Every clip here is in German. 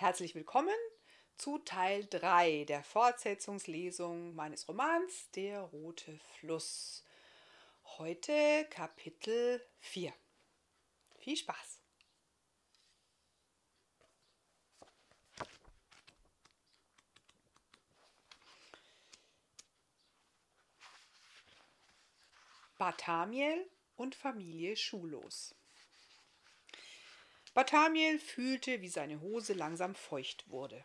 Herzlich willkommen zu Teil 3 der Fortsetzungslesung meines Romans Der rote Fluss. Heute Kapitel 4. Viel Spaß! Barthamiel und Familie Schulos. Barthamiel fühlte, wie seine Hose langsam feucht wurde.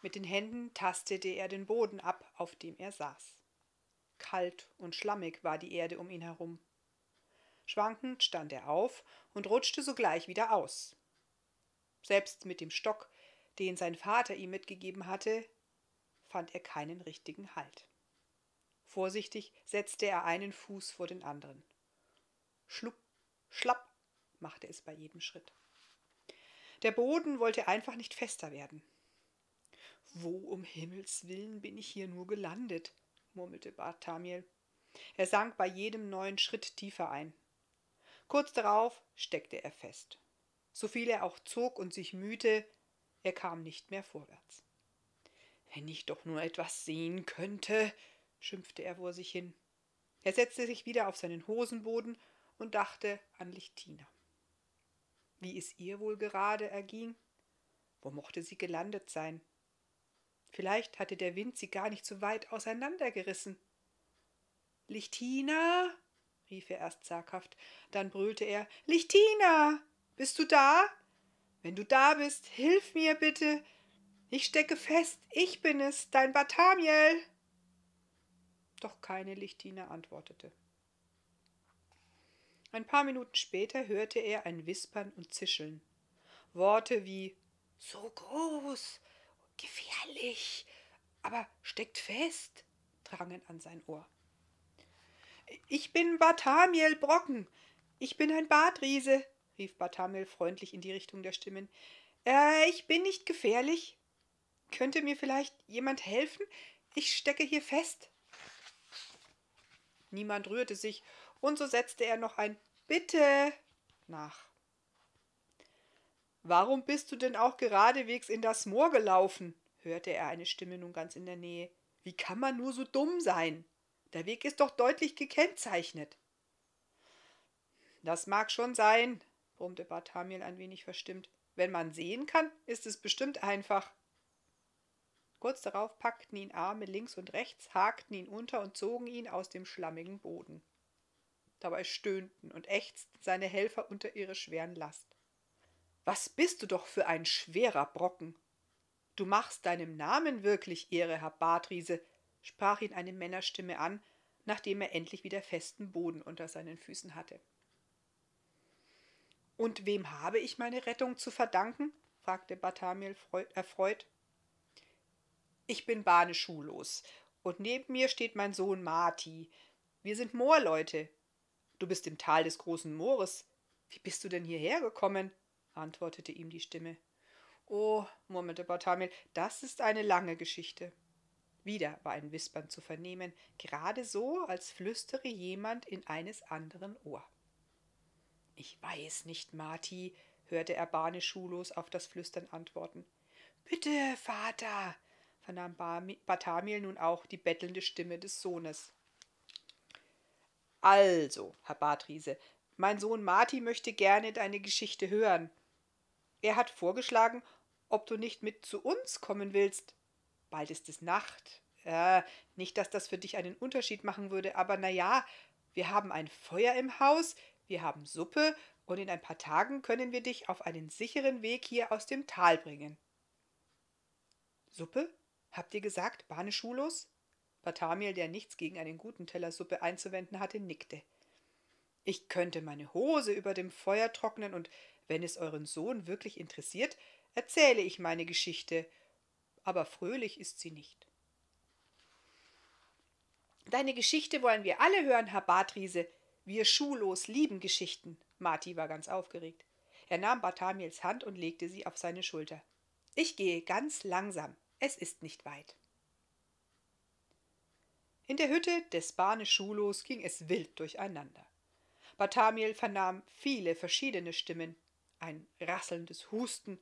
Mit den Händen tastete er den Boden ab, auf dem er saß. Kalt und schlammig war die Erde um ihn herum. Schwankend stand er auf und rutschte sogleich wieder aus. Selbst mit dem Stock, den sein Vater ihm mitgegeben hatte, fand er keinen richtigen Halt. Vorsichtig setzte er einen Fuß vor den anderen. Schlupp, schlapp machte es bei jedem Schritt. Der Boden wollte einfach nicht fester werden. Wo um Himmels willen bin ich hier nur gelandet? murmelte Barthamiel. Er sank bei jedem neuen Schritt tiefer ein. Kurz darauf steckte er fest. So viel er auch zog und sich mühte, er kam nicht mehr vorwärts. Wenn ich doch nur etwas sehen könnte, schimpfte er vor sich hin. Er setzte sich wieder auf seinen Hosenboden und dachte an Lichtina wie es ihr wohl gerade erging. Wo mochte sie gelandet sein? Vielleicht hatte der Wind sie gar nicht so weit auseinandergerissen. Lichtina, rief er erst zaghaft, dann brüllte er Lichtina, bist du da? Wenn du da bist, hilf mir bitte. Ich stecke fest, ich bin es, dein Barthamiel. Doch keine Lichtina antwortete. Ein paar Minuten später hörte er ein Wispern und Zischeln. Worte wie so groß, gefährlich, aber steckt fest, drangen an sein Ohr. Ich bin Barthamiel Brocken. Ich bin ein Badriese, rief Barthamiel freundlich in die Richtung der Stimmen. Äh, ich bin nicht gefährlich. Könnte mir vielleicht jemand helfen? Ich stecke hier fest. Niemand rührte sich, und so setzte er noch ein Bitte nach. Warum bist du denn auch geradewegs in das Moor gelaufen? hörte er eine Stimme nun ganz in der Nähe. Wie kann man nur so dumm sein? Der Weg ist doch deutlich gekennzeichnet. Das mag schon sein, brummte Barthamiel ein wenig verstimmt. Wenn man sehen kann, ist es bestimmt einfach. Kurz darauf packten ihn Arme links und rechts, hakten ihn unter und zogen ihn aus dem schlammigen Boden. Dabei stöhnten und ächzten seine Helfer unter ihre schweren Last. Was bist du doch für ein schwerer Brocken! Du machst deinem Namen wirklich Ehre, Herr Bartriese, sprach ihn eine Männerstimme an, nachdem er endlich wieder festen Boden unter seinen Füßen hatte. Und wem habe ich meine Rettung zu verdanken? fragte Barthamiel erfreut. Ich bin Bahne schullos, und neben mir steht mein Sohn Marti. Wir sind Moorleute, Du bist im Tal des großen Moores. Wie bist du denn hierher gekommen? antwortete ihm die Stimme. Oh, murmelte Barthamiel, das ist eine lange Geschichte. Wieder war ein Wispern zu vernehmen, gerade so, als flüstere jemand in eines anderen Ohr. Ich weiß nicht, Marti, hörte er Barneschulos auf das Flüstern antworten. Bitte, Vater, vernahm Barthamiel nun auch die bettelnde Stimme des Sohnes. Also, Herr Bartriese, mein Sohn Marti möchte gerne deine Geschichte hören. Er hat vorgeschlagen, ob du nicht mit zu uns kommen willst. Bald ist es Nacht. Äh, nicht, dass das für dich einen Unterschied machen würde, aber na ja, wir haben ein Feuer im Haus, wir haben Suppe und in ein paar Tagen können wir dich auf einen sicheren Weg hier aus dem Tal bringen. Suppe? Habt ihr gesagt, Bahneschulos? Barthamiel, der nichts gegen einen guten Teller Suppe einzuwenden hatte, nickte. Ich könnte meine Hose über dem Feuer trocknen und wenn es euren Sohn wirklich interessiert, erzähle ich meine Geschichte, aber fröhlich ist sie nicht. Deine Geschichte wollen wir alle hören, Herr Bartriese. Wir Schulos lieben Geschichten. Marti war ganz aufgeregt. Er nahm Barthamiels Hand und legte sie auf seine Schulter. Ich gehe ganz langsam. Es ist nicht weit. In der Hütte des Bane-Schulos ging es wild durcheinander. Barthamiel vernahm viele verschiedene Stimmen, ein rasselndes Husten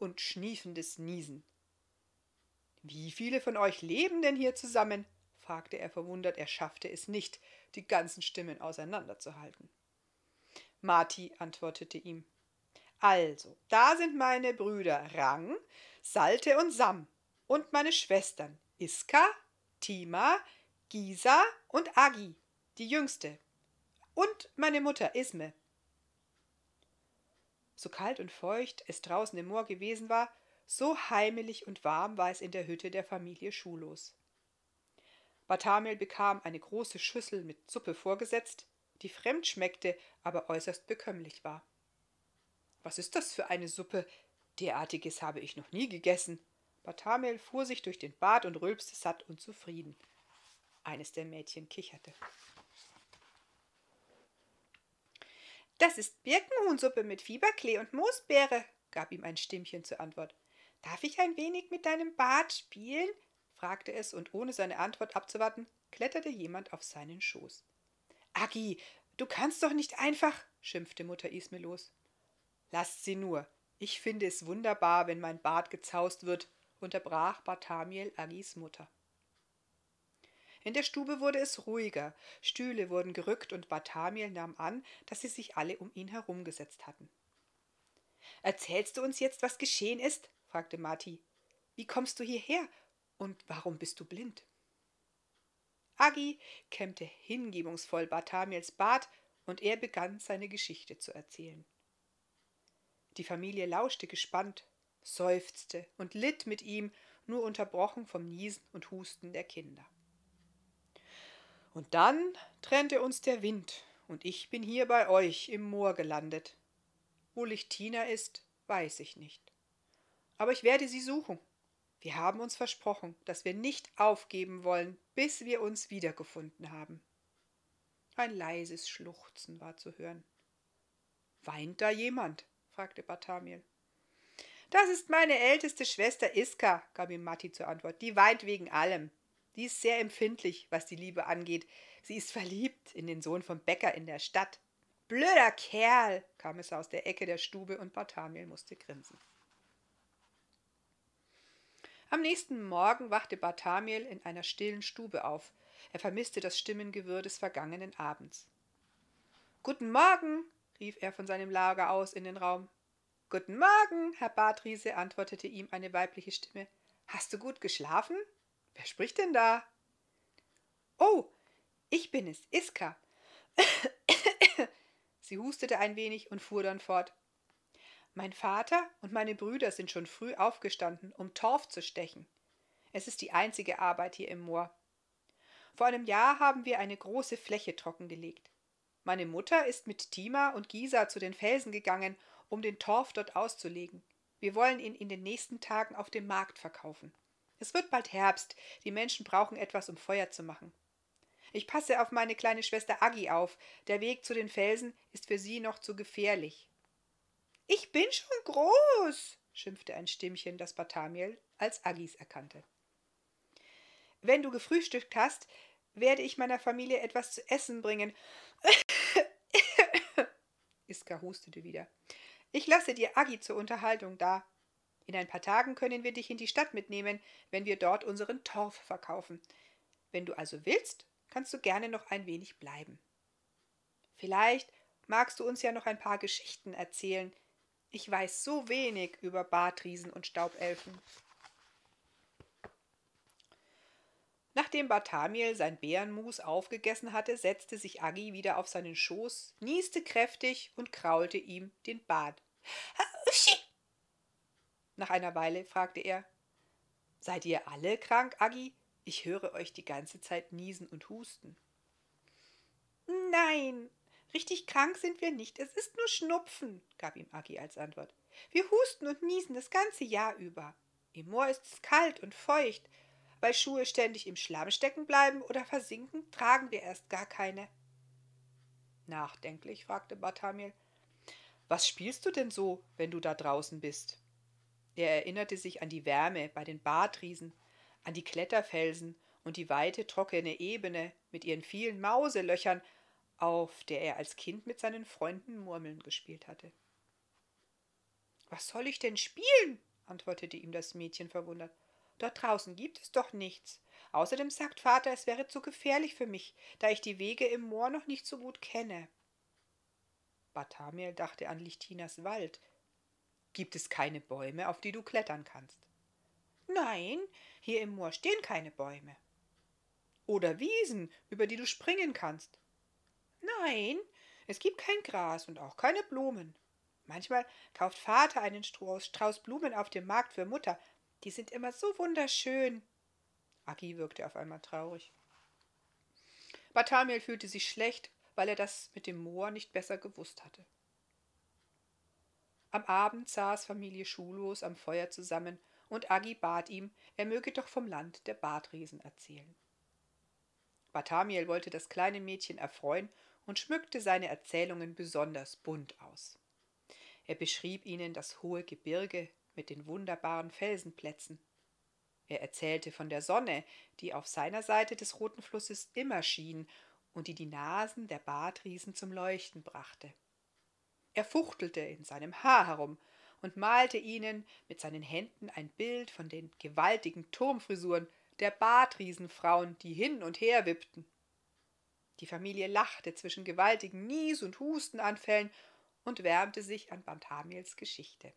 und schniefendes Niesen. Wie viele von euch leben denn hier zusammen? fragte er verwundert. Er schaffte es nicht, die ganzen Stimmen auseinanderzuhalten. Marti antwortete ihm. Also, da sind meine Brüder Rang, Salte und Sam und meine Schwestern Iska, Tima, Gisa und Agi, die jüngste. Und meine Mutter Isme. So kalt und feucht es draußen im Moor gewesen war, so heimelig und warm war es in der Hütte der Familie Schulos. Bartamel bekam eine große Schüssel mit Suppe vorgesetzt, die fremd schmeckte, aber äußerst bekömmlich war. Was ist das für eine Suppe? Derartiges habe ich noch nie gegessen. Bartamel fuhr sich durch den Bart und rülpste satt und zufrieden. Eines der Mädchen kicherte. Das ist Birkenhuhnsuppe mit Fieberklee und Moosbeere, gab ihm ein Stimmchen zur Antwort. Darf ich ein wenig mit deinem Bart spielen? fragte es, und ohne seine Antwort abzuwarten, kletterte jemand auf seinen Schoß. Agi, du kannst doch nicht einfach, schimpfte Mutter Isme los. Lasst sie nur. Ich finde es wunderbar, wenn mein Bart gezaust wird, unterbrach Barthamiel Agis Mutter. In der Stube wurde es ruhiger, Stühle wurden gerückt und Barthamiel nahm an, dass sie sich alle um ihn herumgesetzt hatten. Erzählst du uns jetzt, was geschehen ist? fragte Marti. Wie kommst du hierher und warum bist du blind? Agi kämmte hingebungsvoll Barthamiels Bart und er begann seine Geschichte zu erzählen. Die Familie lauschte gespannt, seufzte und litt mit ihm, nur unterbrochen vom Niesen und Husten der Kinder. Und dann trennte uns der Wind, und ich bin hier bei euch im Moor gelandet. Wo Lichtina ist, weiß ich nicht. Aber ich werde sie suchen. Wir haben uns versprochen, dass wir nicht aufgeben wollen, bis wir uns wiedergefunden haben. Ein leises Schluchzen war zu hören. Weint da jemand? fragte Barthamiel. Das ist meine älteste Schwester Iska, gab ihm Matti zur Antwort. Die weint wegen allem. Die ist sehr empfindlich, was die Liebe angeht. Sie ist verliebt in den Sohn vom Bäcker in der Stadt. Blöder Kerl, kam es aus der Ecke der Stube und Barthamiel musste grinsen. Am nächsten Morgen wachte Barthamiel in einer stillen Stube auf. Er vermisste das Stimmengewirr des vergangenen Abends. Guten Morgen, rief er von seinem Lager aus in den Raum. Guten Morgen, Herr Bartriese, antwortete ihm eine weibliche Stimme. Hast du gut geschlafen? Wer spricht denn da? Oh, ich bin es, Iska. Sie hustete ein wenig und fuhr dann fort. Mein Vater und meine Brüder sind schon früh aufgestanden, um Torf zu stechen. Es ist die einzige Arbeit hier im Moor. Vor einem Jahr haben wir eine große Fläche trockengelegt. Meine Mutter ist mit Tima und Gisa zu den Felsen gegangen, um den Torf dort auszulegen. Wir wollen ihn in den nächsten Tagen auf dem Markt verkaufen. Es wird bald Herbst, die Menschen brauchen etwas, um Feuer zu machen. Ich passe auf meine kleine Schwester Agi auf. Der Weg zu den Felsen ist für sie noch zu gefährlich. Ich bin schon groß, schimpfte ein Stimmchen, das Barthamiel als Agis erkannte. Wenn du gefrühstückt hast, werde ich meiner Familie etwas zu essen bringen. Iska hustete wieder. Ich lasse dir Agi zur Unterhaltung da. In ein paar Tagen können wir dich in die Stadt mitnehmen, wenn wir dort unseren Torf verkaufen. Wenn du also willst, kannst du gerne noch ein wenig bleiben. Vielleicht magst du uns ja noch ein paar Geschichten erzählen. Ich weiß so wenig über Bartriesen und Staubelfen. Nachdem Barthamiel sein Bärenmus aufgegessen hatte, setzte sich Agi wieder auf seinen Schoß, nieste kräftig und kraulte ihm den Bart. Nach einer Weile fragte er Seid ihr alle krank, Agi? Ich höre euch die ganze Zeit niesen und husten. Nein, richtig krank sind wir nicht. Es ist nur Schnupfen, gab ihm Agi als Antwort. Wir husten und niesen das ganze Jahr über. Im Moor ist es kalt und feucht, weil Schuhe ständig im Schlamm stecken bleiben oder versinken, tragen wir erst gar keine. Nachdenklich fragte Barthamiel. Was spielst du denn so, wenn du da draußen bist? Er erinnerte sich an die Wärme bei den Bartriesen, an die Kletterfelsen und die weite, trockene Ebene mit ihren vielen Mauselöchern, auf der er als Kind mit seinen Freunden Murmeln gespielt hatte. Was soll ich denn spielen? antwortete ihm das Mädchen verwundert. Dort draußen gibt es doch nichts. Außerdem sagt Vater, es wäre zu gefährlich für mich, da ich die Wege im Moor noch nicht so gut kenne. Barthamiel dachte an Lichtinas Wald. Gibt es keine Bäume, auf die du klettern kannst? Nein, hier im Moor stehen keine Bäume. Oder Wiesen, über die du springen kannst. Nein, es gibt kein Gras und auch keine Blumen. Manchmal kauft Vater einen Strauß Blumen auf dem Markt für Mutter. Die sind immer so wunderschön. Agi wirkte auf einmal traurig. Barthamiel fühlte sich schlecht, weil er das mit dem Moor nicht besser gewusst hatte. Am Abend saß Familie Schulos am Feuer zusammen und Agi bat ihm, er möge doch vom Land der Badriesen erzählen. Barthamiel wollte das kleine Mädchen erfreuen und schmückte seine Erzählungen besonders bunt aus. Er beschrieb ihnen das hohe Gebirge mit den wunderbaren Felsenplätzen. Er erzählte von der Sonne, die auf seiner Seite des roten Flusses immer schien und die die Nasen der Badriesen zum Leuchten brachte. Er fuchtelte in seinem Haar herum und malte ihnen mit seinen Händen ein Bild von den gewaltigen Turmfrisuren der Badriesenfrauen, die hin und her wippten. Die Familie lachte zwischen gewaltigen Nies- und Hustenanfällen und wärmte sich an Barthamiels Geschichte.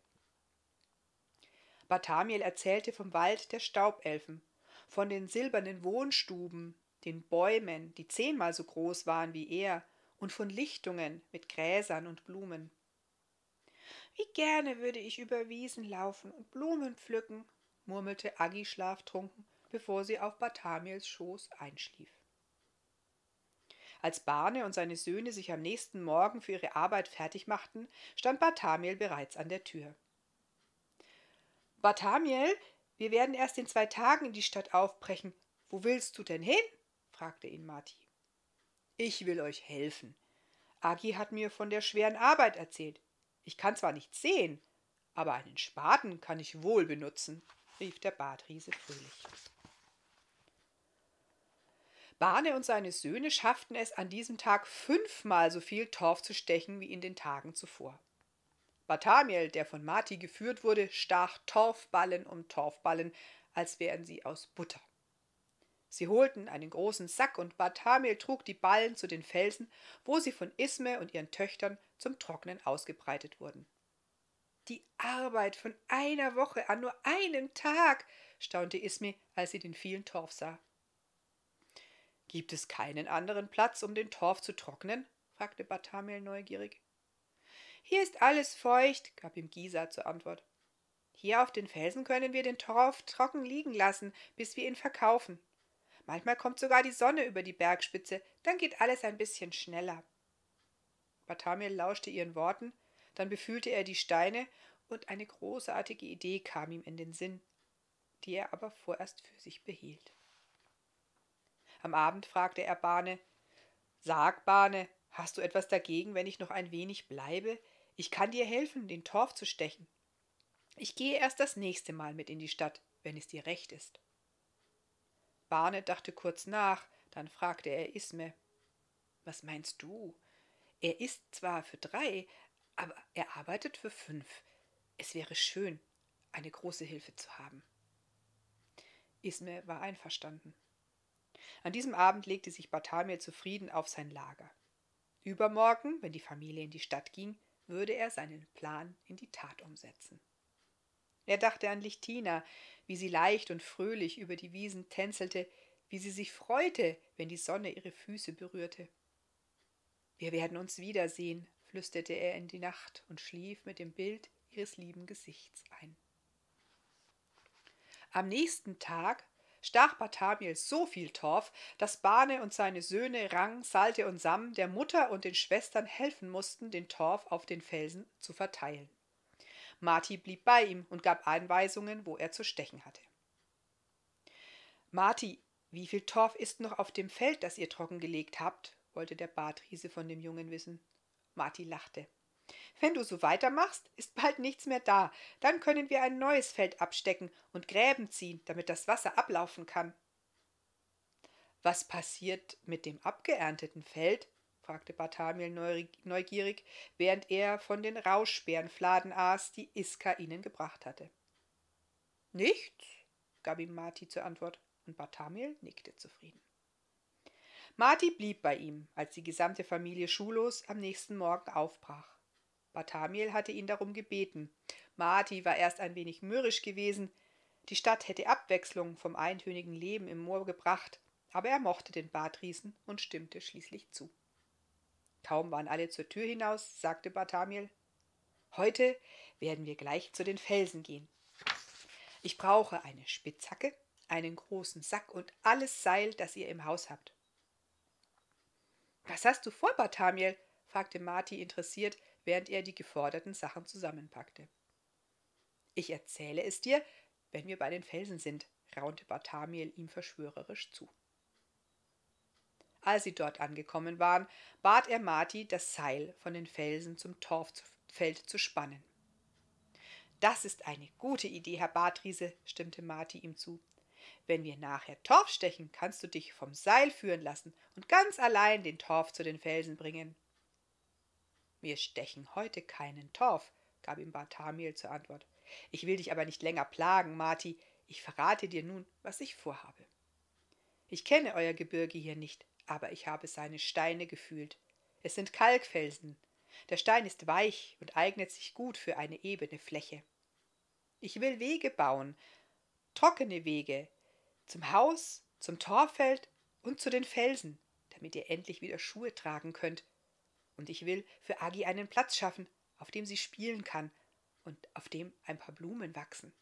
Barthamiel erzählte vom Wald der Staubelfen, von den silbernen Wohnstuben, den Bäumen, die zehnmal so groß waren wie er, und von Lichtungen mit Gräsern und Blumen. Wie gerne würde ich über Wiesen laufen und Blumen pflücken, murmelte Aggi schlaftrunken, bevor sie auf Barthamiels Schoß einschlief. Als Barne und seine Söhne sich am nächsten Morgen für ihre Arbeit fertig machten, stand Barthamiel bereits an der Tür. Barthamiel, wir werden erst in zwei Tagen in die Stadt aufbrechen. Wo willst du denn hin? fragte ihn Marti. Ich will euch helfen. Agi hat mir von der schweren Arbeit erzählt. Ich kann zwar nichts sehen, aber einen Spaten kann ich wohl benutzen, rief der Badriese fröhlich. Barne und seine Söhne schafften es an diesem Tag fünfmal so viel Torf zu stechen wie in den Tagen zuvor. Barthamiel, der von Marti geführt wurde, stach Torfballen um Torfballen, als wären sie aus Butter. Sie holten einen großen Sack und Barthamiel trug die Ballen zu den Felsen, wo sie von Isme und ihren Töchtern zum Trocknen ausgebreitet wurden. Die Arbeit von einer Woche an nur einem Tag, staunte Isme, als sie den vielen Torf sah. Gibt es keinen anderen Platz, um den Torf zu trocknen? fragte Barthamiel neugierig. Hier ist alles feucht, gab ihm Gisa zur Antwort. Hier auf den Felsen können wir den Torf trocken liegen lassen, bis wir ihn verkaufen. Manchmal kommt sogar die Sonne über die Bergspitze, dann geht alles ein bisschen schneller. Barthamiel lauschte ihren Worten, dann befühlte er die Steine und eine großartige Idee kam ihm in den Sinn, die er aber vorerst für sich behielt. Am Abend fragte er Bahne Sag, Bahne, hast du etwas dagegen, wenn ich noch ein wenig bleibe? Ich kann dir helfen, den Torf zu stechen. Ich gehe erst das nächste Mal mit in die Stadt, wenn es dir recht ist. Barne dachte kurz nach, dann fragte er Isme Was meinst du? Er ist zwar für drei, aber er arbeitet für fünf. Es wäre schön, eine große Hilfe zu haben. Isme war einverstanden. An diesem Abend legte sich Barthamiel zufrieden auf sein Lager. Übermorgen, wenn die Familie in die Stadt ging, würde er seinen Plan in die Tat umsetzen. Er dachte an Lichtina, wie sie leicht und fröhlich über die Wiesen tänzelte, wie sie sich freute, wenn die Sonne ihre Füße berührte. Wir werden uns wiedersehen, flüsterte er in die Nacht und schlief mit dem Bild ihres lieben Gesichts ein. Am nächsten Tag stach Barthamiel so viel Torf, dass Bane und seine Söhne Rang, Salte und Sam der Mutter und den Schwestern helfen mussten, den Torf auf den Felsen zu verteilen. Marti blieb bei ihm und gab Anweisungen, wo er zu stechen hatte. Marti, wie viel Torf ist noch auf dem Feld, das ihr trockengelegt habt? wollte der Badriese von dem Jungen wissen. Marti lachte. Wenn du so weitermachst, ist bald nichts mehr da. Dann können wir ein neues Feld abstecken und Gräben ziehen, damit das Wasser ablaufen kann. Was passiert mit dem abgeernteten Feld? Fragte Barthamiel neugierig, während er von den Rauschbeerenfladen aß, die Iska ihnen gebracht hatte. Nichts, gab ihm Marti zur Antwort, und Barthamiel nickte zufrieden. Marti blieb bei ihm, als die gesamte Familie schullos am nächsten Morgen aufbrach. Barthamiel hatte ihn darum gebeten. Marti war erst ein wenig mürrisch gewesen. Die Stadt hätte Abwechslung vom eintönigen Leben im Moor gebracht, aber er mochte den Badriesen und stimmte schließlich zu. Kaum waren alle zur Tür hinaus, sagte Barthamiel. Heute werden wir gleich zu den Felsen gehen. Ich brauche eine Spitzhacke, einen großen Sack und alles Seil, das ihr im Haus habt. Was hast du vor, Barthamiel? fragte Marti interessiert, während er die geforderten Sachen zusammenpackte. Ich erzähle es dir, wenn wir bei den Felsen sind, raunte Barthamiel ihm verschwörerisch zu. Als sie dort angekommen waren, bat er Marti, das Seil von den Felsen zum Torffeld zu spannen. Das ist eine gute Idee, Herr Bartriese, stimmte Marti ihm zu. Wenn wir nachher Torf stechen, kannst du dich vom Seil führen lassen und ganz allein den Torf zu den Felsen bringen. Wir stechen heute keinen Torf, gab ihm Barthamiel zur Antwort. Ich will dich aber nicht länger plagen, Marti. Ich verrate dir nun, was ich vorhabe. Ich kenne euer Gebirge hier nicht, aber ich habe seine Steine gefühlt. Es sind Kalkfelsen. Der Stein ist weich und eignet sich gut für eine ebene Fläche. Ich will Wege bauen, trockene Wege, zum Haus, zum Torfeld und zu den Felsen, damit ihr endlich wieder Schuhe tragen könnt. Und ich will für Agi einen Platz schaffen, auf dem sie spielen kann und auf dem ein paar Blumen wachsen.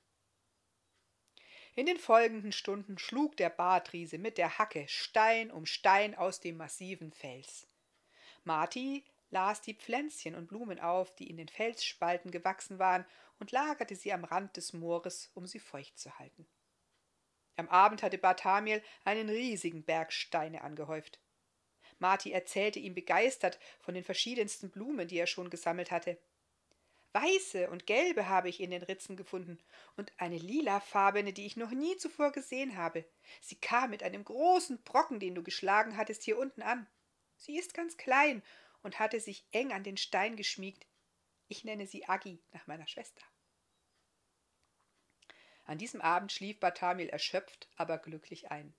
In den folgenden Stunden schlug der Bartriese mit der Hacke Stein um Stein aus dem massiven Fels. Marti las die Pflänzchen und Blumen auf, die in den Felsspalten gewachsen waren, und lagerte sie am Rand des Moores, um sie feucht zu halten. Am Abend hatte Barthamiel einen riesigen Berg Steine angehäuft. Marti erzählte ihm begeistert von den verschiedensten Blumen, die er schon gesammelt hatte. Weiße und gelbe habe ich in den Ritzen gefunden und eine lilafarbene, die ich noch nie zuvor gesehen habe. Sie kam mit einem großen Brocken, den du geschlagen hattest, hier unten an. Sie ist ganz klein und hatte sich eng an den Stein geschmiegt. Ich nenne sie Agi nach meiner Schwester. An diesem Abend schlief Barthamil erschöpft, aber glücklich ein.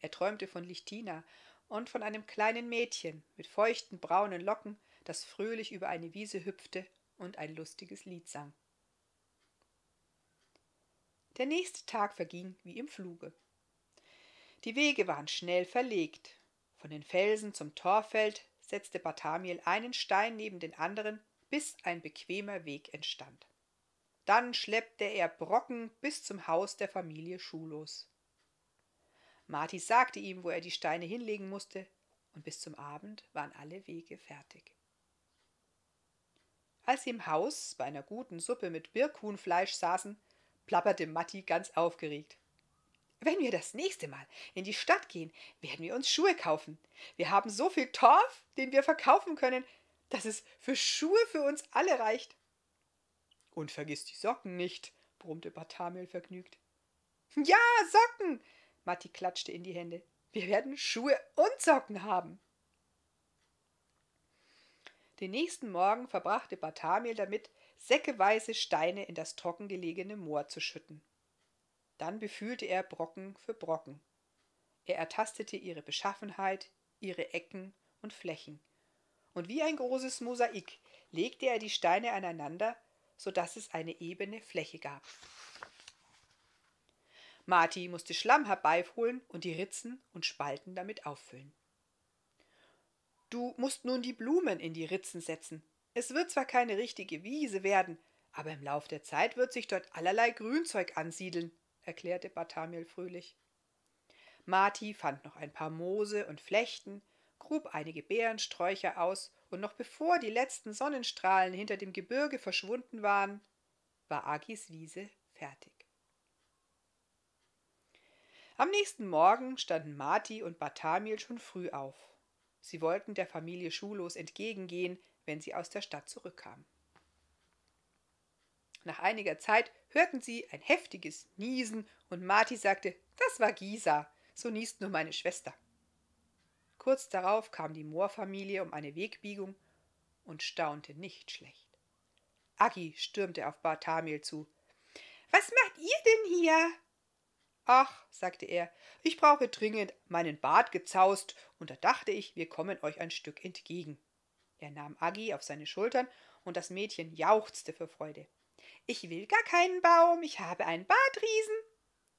Er träumte von Lichtina und von einem kleinen Mädchen mit feuchten braunen Locken, das fröhlich über eine Wiese hüpfte und ein lustiges Lied sang. Der nächste Tag verging wie im Fluge. Die Wege waren schnell verlegt. Von den Felsen zum Torfeld setzte Barthamiel einen Stein neben den anderen, bis ein bequemer Weg entstand. Dann schleppte er Brocken bis zum Haus der Familie Schulos. Marti sagte ihm, wo er die Steine hinlegen musste, und bis zum Abend waren alle Wege fertig. Als sie im Haus bei einer guten Suppe mit Birkhuhnfleisch saßen, plapperte Matti ganz aufgeregt. Wenn wir das nächste Mal in die Stadt gehen, werden wir uns Schuhe kaufen. Wir haben so viel Torf, den wir verkaufen können, dass es für Schuhe für uns alle reicht. Und vergiss die Socken nicht, brummte Bartamel vergnügt. Ja, Socken! Matti klatschte in die Hände. Wir werden Schuhe und Socken haben. Den nächsten Morgen verbrachte Barthamiel damit, säckeweise Steine in das trockengelegene Moor zu schütten. Dann befühlte er Brocken für Brocken. Er ertastete ihre Beschaffenheit, ihre Ecken und Flächen. Und wie ein großes Mosaik legte er die Steine aneinander, so dass es eine ebene Fläche gab. Marti musste Schlamm herbeiholen und die Ritzen und Spalten damit auffüllen. Du musst nun die Blumen in die Ritzen setzen. Es wird zwar keine richtige Wiese werden, aber im Lauf der Zeit wird sich dort allerlei Grünzeug ansiedeln, erklärte Barthamiel fröhlich. Marti fand noch ein paar Moose und Flechten, grub einige Beerensträucher aus, und noch bevor die letzten Sonnenstrahlen hinter dem Gebirge verschwunden waren, war Agis Wiese fertig. Am nächsten Morgen standen Marti und Barthamiel schon früh auf. Sie wollten der Familie Schulos entgegengehen, wenn sie aus der Stadt zurückkamen. Nach einiger Zeit hörten sie ein heftiges Niesen und Marti sagte, das war Gisa, so niest nur meine Schwester. Kurz darauf kam die Moorfamilie um eine Wegbiegung und staunte nicht schlecht. Agi stürmte auf Barthamiel zu. Was macht ihr denn hier? Ach, sagte er, ich brauche dringend meinen Bart gezaust, und da dachte ich, wir kommen euch ein Stück entgegen. Er nahm Agi auf seine Schultern, und das Mädchen jauchzte vor Freude. Ich will gar keinen Baum, ich habe einen Bartriesen.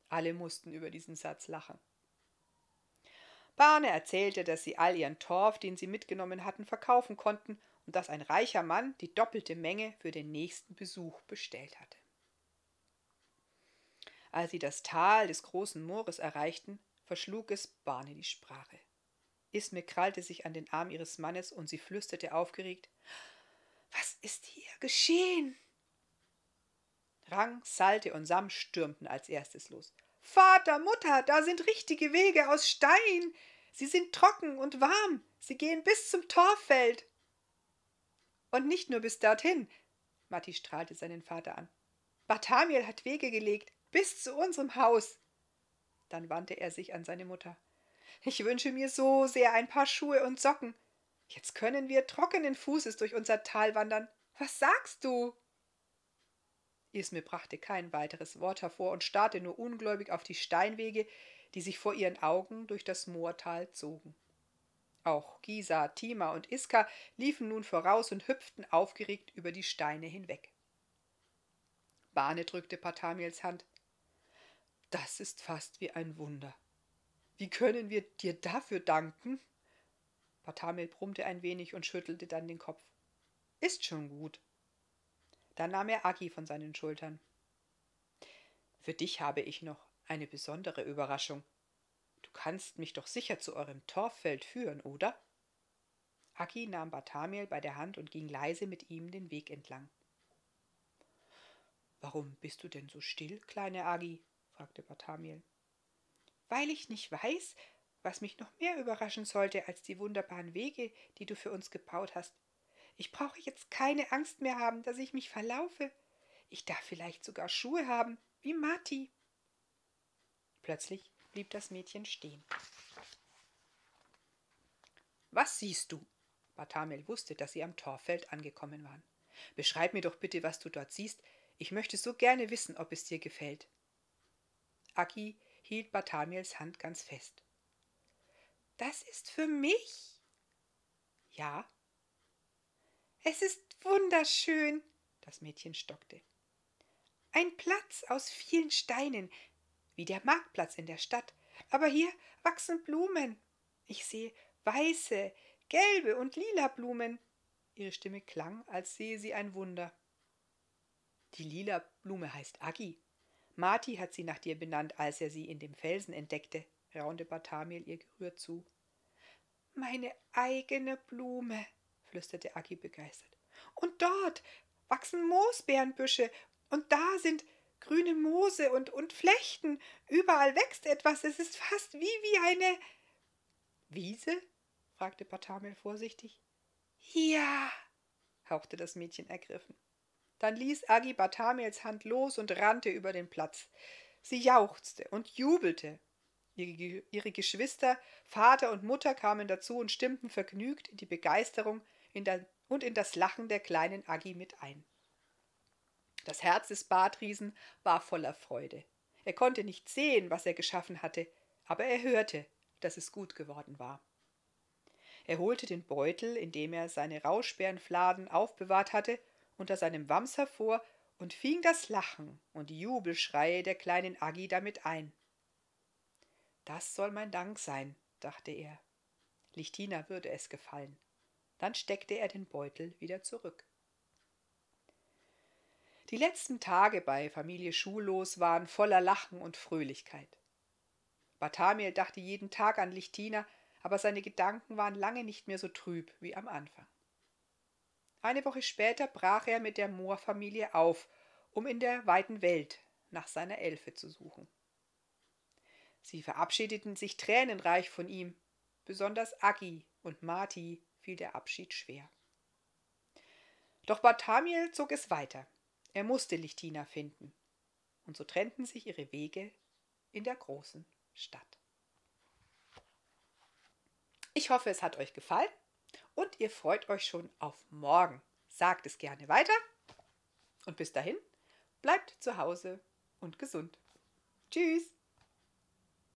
Alle mussten über diesen Satz lachen. Barne erzählte, dass sie all ihren Torf, den sie mitgenommen hatten, verkaufen konnten und dass ein reicher Mann die doppelte Menge für den nächsten Besuch bestellt hatte. Als sie das Tal des großen Moores erreichten, verschlug es Barne die Sprache. Isme krallte sich an den Arm ihres Mannes und sie flüsterte aufgeregt: Was ist hier geschehen? Rang, Salte und Sam stürmten als erstes los. Vater, Mutter, da sind richtige Wege aus Stein. Sie sind trocken und warm. Sie gehen bis zum Torfeld. Und nicht nur bis dorthin. Matti strahlte seinen Vater an. Barthamiel hat Wege gelegt, bis zu unserem Haus. Dann wandte er sich an seine Mutter. Ich wünsche mir so sehr ein paar Schuhe und Socken. Jetzt können wir trockenen Fußes durch unser Tal wandern. Was sagst du? Isme brachte kein weiteres Wort hervor und starrte nur ungläubig auf die Steinwege, die sich vor ihren Augen durch das Moortal zogen. Auch Gisa, Tima und Iska liefen nun voraus und hüpften aufgeregt über die Steine hinweg. Bane drückte Patamiels Hand. Das ist fast wie ein Wunder. Wie können wir dir dafür danken? Patamil brummte ein wenig und schüttelte dann den Kopf. Ist schon gut. Dann nahm er Agi von seinen Schultern. Für dich habe ich noch eine besondere Überraschung. Du kannst mich doch sicher zu eurem Torffeld führen, oder? Aki nahm Barthamiel bei der Hand und ging leise mit ihm den Weg entlang. Warum bist du denn so still, kleine Agi? Fragte Barthamiel. Weil ich nicht weiß, was mich noch mehr überraschen sollte als die wunderbaren Wege, die du für uns gebaut hast. Ich brauche jetzt keine Angst mehr haben, dass ich mich verlaufe. Ich darf vielleicht sogar Schuhe haben, wie Mati. Plötzlich blieb das Mädchen stehen. Was siehst du? Bartamel wusste, dass sie am Torfeld angekommen waren. Beschreib mir doch bitte, was du dort siehst. Ich möchte so gerne wissen, ob es dir gefällt. Aki hielt Bartamiels Hand ganz fest. Das ist für mich? Ja. Es ist wunderschön. Das Mädchen stockte. Ein Platz aus vielen Steinen, wie der Marktplatz in der Stadt. Aber hier wachsen Blumen. Ich sehe weiße, gelbe und lila Blumen. Ihre Stimme klang, als sehe sie ein Wunder. Die lila Blume heißt Agi. Marti hat sie nach dir benannt, als er sie in dem Felsen entdeckte, raunte Barthamiel ihr gerührt zu. Meine eigene Blume, flüsterte Agi begeistert. Und dort wachsen Moosbeerenbüsche, und da sind grüne Moose und, und Flechten. Überall wächst etwas. Es ist fast wie wie eine Wiese? fragte Barthamiel vorsichtig. Ja, hauchte das Mädchen ergriffen. Dann ließ Agi Barthamiels Hand los und rannte über den Platz. Sie jauchzte und jubelte. Ihre, Geschwister, Vater und Mutter kamen dazu und stimmten vergnügt in die Begeisterung und in das Lachen der kleinen Agi mit ein. Das Herz des Badriesen war voller Freude. Er konnte nicht sehen, was er geschaffen hatte, aber er hörte, dass es gut geworden war. Er holte den Beutel, in dem er seine Rauschbeerenfladen aufbewahrt hatte, unter seinem Wams hervor und fing das Lachen und die Jubelschreie der kleinen Agi damit ein. Das soll mein Dank sein, dachte er. Lichtina würde es gefallen. Dann steckte er den Beutel wieder zurück. Die letzten Tage bei Familie Schullos waren voller Lachen und Fröhlichkeit. Barthamiel dachte jeden Tag an Lichtina, aber seine Gedanken waren lange nicht mehr so trüb wie am Anfang. Eine Woche später brach er mit der Moorfamilie auf, um in der weiten Welt nach seiner Elfe zu suchen. Sie verabschiedeten sich tränenreich von ihm, besonders Agi und Marti fiel der Abschied schwer. Doch Barthamiel zog es weiter. Er musste Lichtina finden. Und so trennten sich ihre Wege in der großen Stadt. Ich hoffe, es hat euch gefallen und ihr freut euch schon auf morgen. Sagt es gerne weiter und bis dahin bleibt zu Hause und gesund. Tschüss!